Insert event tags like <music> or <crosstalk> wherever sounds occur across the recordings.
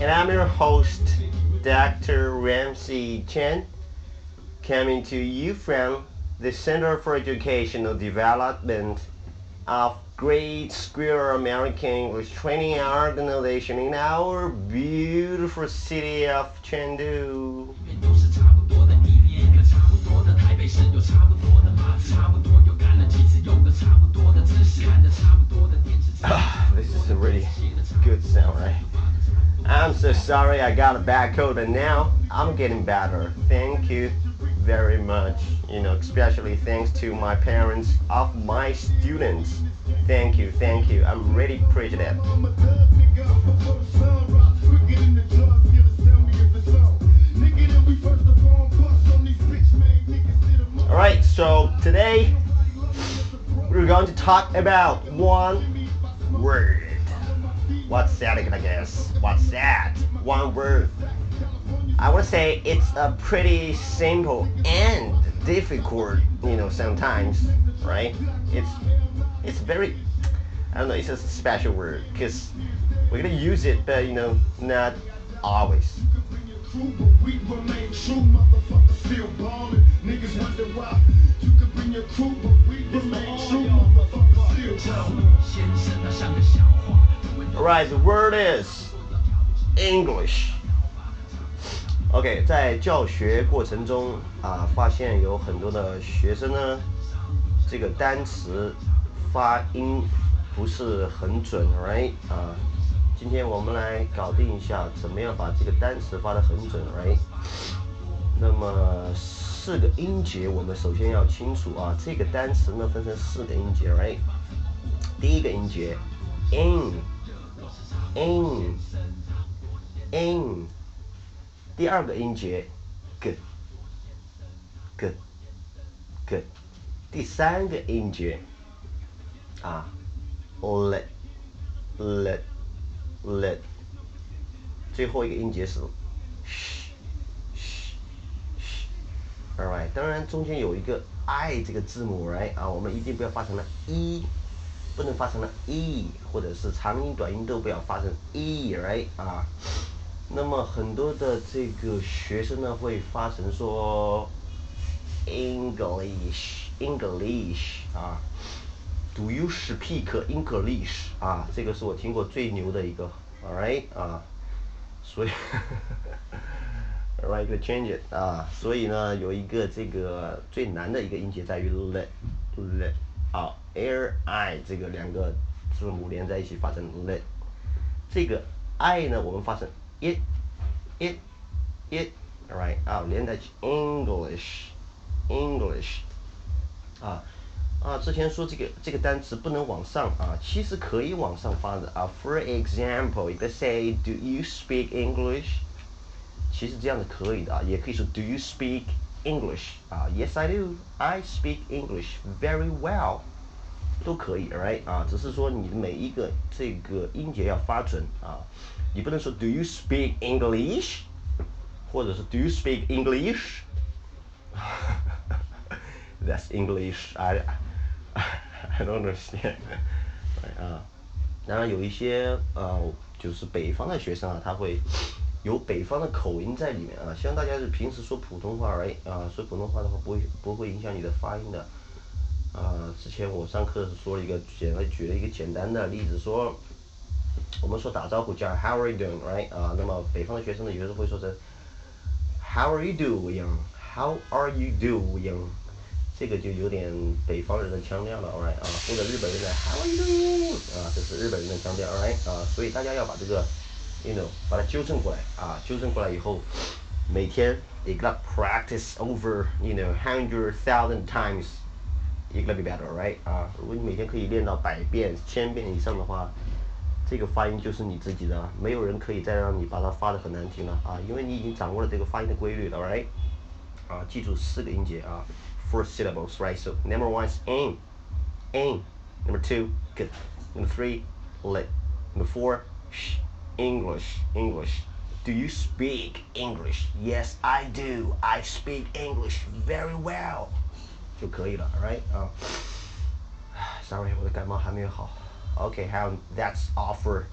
And I'm your host, Dr. Ramsey Chen, coming to you from the Center for Educational Development of Great Square American English Training Organization in our beautiful city of Chengdu. 多的，台北市有差不多的马子，差不多又干了几次，有个差不多的知识，看着差不多的电视。 This is a really good sound, right? I'm so sorry I got a bad cold, but now I'm getting better. Thank you very much. You know, especially thanks to my parents of my students. Thank you, thank you. I'm really appreciative. So today we're going to talk about one word. What's that I guess? What's that? One word. I would say it's a pretty simple and difficult, you know, sometimes, right? It's it's very I don't know, it's a special word because we're gonna use it, but you know, not always True, but we remain true, motherfuckers still ballin'. Niggas wonder why you could bring your crew, but we remain true, motherfuckers still ballin'. 先生他像个笑话，文 Alright, the word is English. OK，在教学过程中啊，发现有很多的学生呢，这个单词发音不是很准，right 啊？ 今天我们来搞定一下，怎么样把这个单词发得很准，right？那么四个音节我们首先要清楚啊，这个单词呢分成四个音节，right？第一个音节 in。in in，第二个音节 g g g，第三个音节啊 let le，最后一个音节是 sh sh sh。Alright，当然中间有一个 i 这个字母，right 啊，我们一定不要发成了 e。不能发成了 e，或者是长音短音都不要发成 e，right 啊。那么很多的这个学生呢会发成说 English English 啊，Do you speak English 啊？这个是我听过最牛的一个，All right？啊，所以，right to change it 啊，所以呢有一个这个最难的一个音节在于 let let 啊，air i 这个两个字母连在一起发成 let，这个 i 呢我们发成 it it it alright 啊连在一起 English English 啊啊之前说这个这个单词不能往上啊，其实可以往上发的啊，for example 一个 say do you speak English？其实这样的可以的啊，也可以说 Do you speak English？啊，Yes I do. I speak English very well. 都可以，right 啊，只是说你的每一个这个音节要发准啊，你不能说 Do you speak English？或者是 Do you speak English？ That's <laughs> English. I I don't understand. <laughs> 啊，当然有一些呃，就是北方的学生啊，他会有北方的口音在里面啊。希望大家是平时说普通话而已啊，说普通话的话不会不会影响你的发音的。啊，之前我上课是说了一个简单举了一个简单的例子，说我们说打招呼叫 How are you doing, right？啊，那么北方的学生呢，有时候会说成 How are you doing? How are you doing? 这个就有点北方人的腔调了，alright 啊，或者日本人的 How are you doing? 啊，这是日本人的腔调，alright 啊，所以大家要把这个，you know，把它纠正过来啊，纠正过来以后，每天，it got practice over you know hundred thousand times，you gonna be better, right? 啊，如果你每天可以练到百遍、千遍以上的话，这个发音就是你自己的，没有人可以再让你把它发的很难听了啊，因为你已经掌握了这个发音的规律了，right？啊，记住四个音节啊 ，four syllables, right? So number one is in, in. Number two, good. Number three, lit. Number four, sh. English, English. Do you speak English? Yes, I do. I speak English very well. 就可以了，alright 啊。Sorry，我的感冒还没有好。Okay, how <sighs> that's all for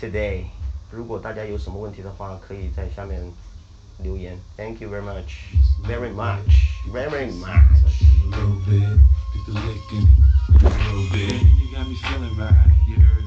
today. 如果大家有什么问题的话，可以在下面留言。Thank you very much, very much, very much. A little bit, get the lick in it. A little bit. You got me feeling right. You heard?